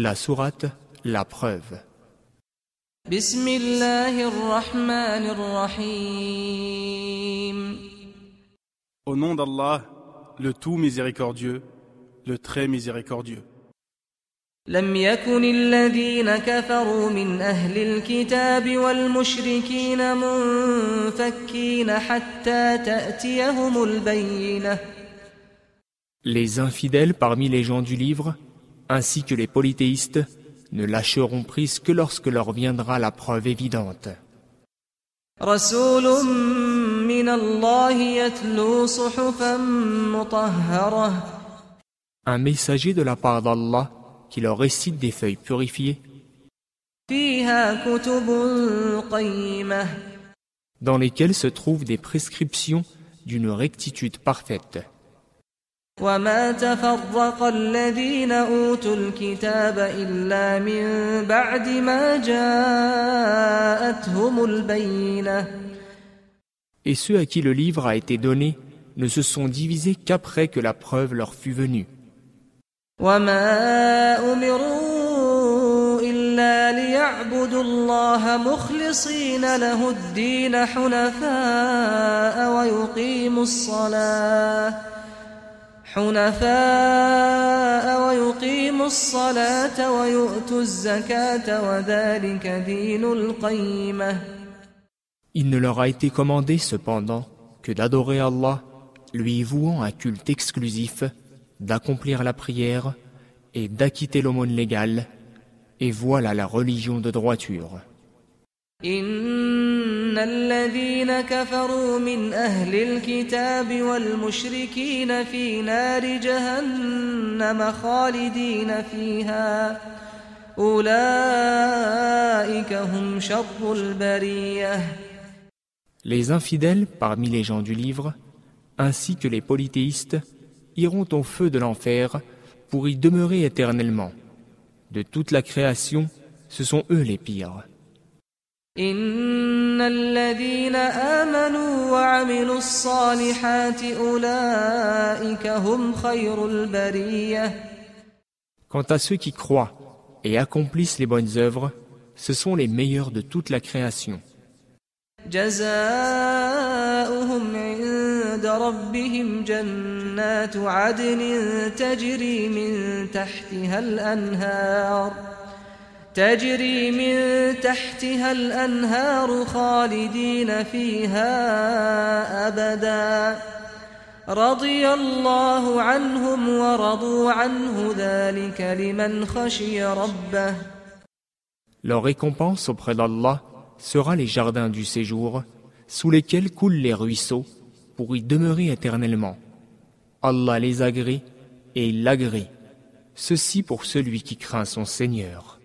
La sourate La preuve. Au nom d'Allah, le tout miséricordieux, le très miséricordieux. Les infidèles parmi les gens du livre ainsi que les polythéistes, ne lâcheront prise que lorsque leur viendra la preuve évidente. Un messager de la part d'Allah qui leur récite des feuilles purifiées dans lesquelles se trouvent des prescriptions d'une rectitude parfaite. وما تفرق الذين أوتوا الكتاب إلا من بعد ما جاءتهم البينة Et ceux à qui le livre a été donné ne se sont divisés qu'après que la preuve leur fut venue. وما أمروا إلا ليعبدوا الله مخلصين له الدين حنفاء ويقيموا الصلاة Il ne leur a été commandé cependant que d'adorer Allah, lui vouant un culte exclusif, d'accomplir la prière et d'acquitter l'aumône légale, et voilà la religion de droiture. Les infidèles parmi les gens du livre, ainsi que les polythéistes, iront au feu de l'enfer pour y demeurer éternellement. De toute la création, ce sont eux les pires. إن الذين آمنوا وعملوا الصالحات أولئك هم خير البرية Quant à ceux qui croient et accomplissent les bonnes œuvres, ce sont les meilleurs de toute la création. جزاؤهم عند ربهم جنات عدن تجري من تحتها الأنهار تجري Leur récompense auprès d'Allah sera les jardins du séjour sous lesquels coulent les ruisseaux pour y demeurer éternellement. Allah les agrée et il l'agrée. Ceci pour celui qui craint son Seigneur.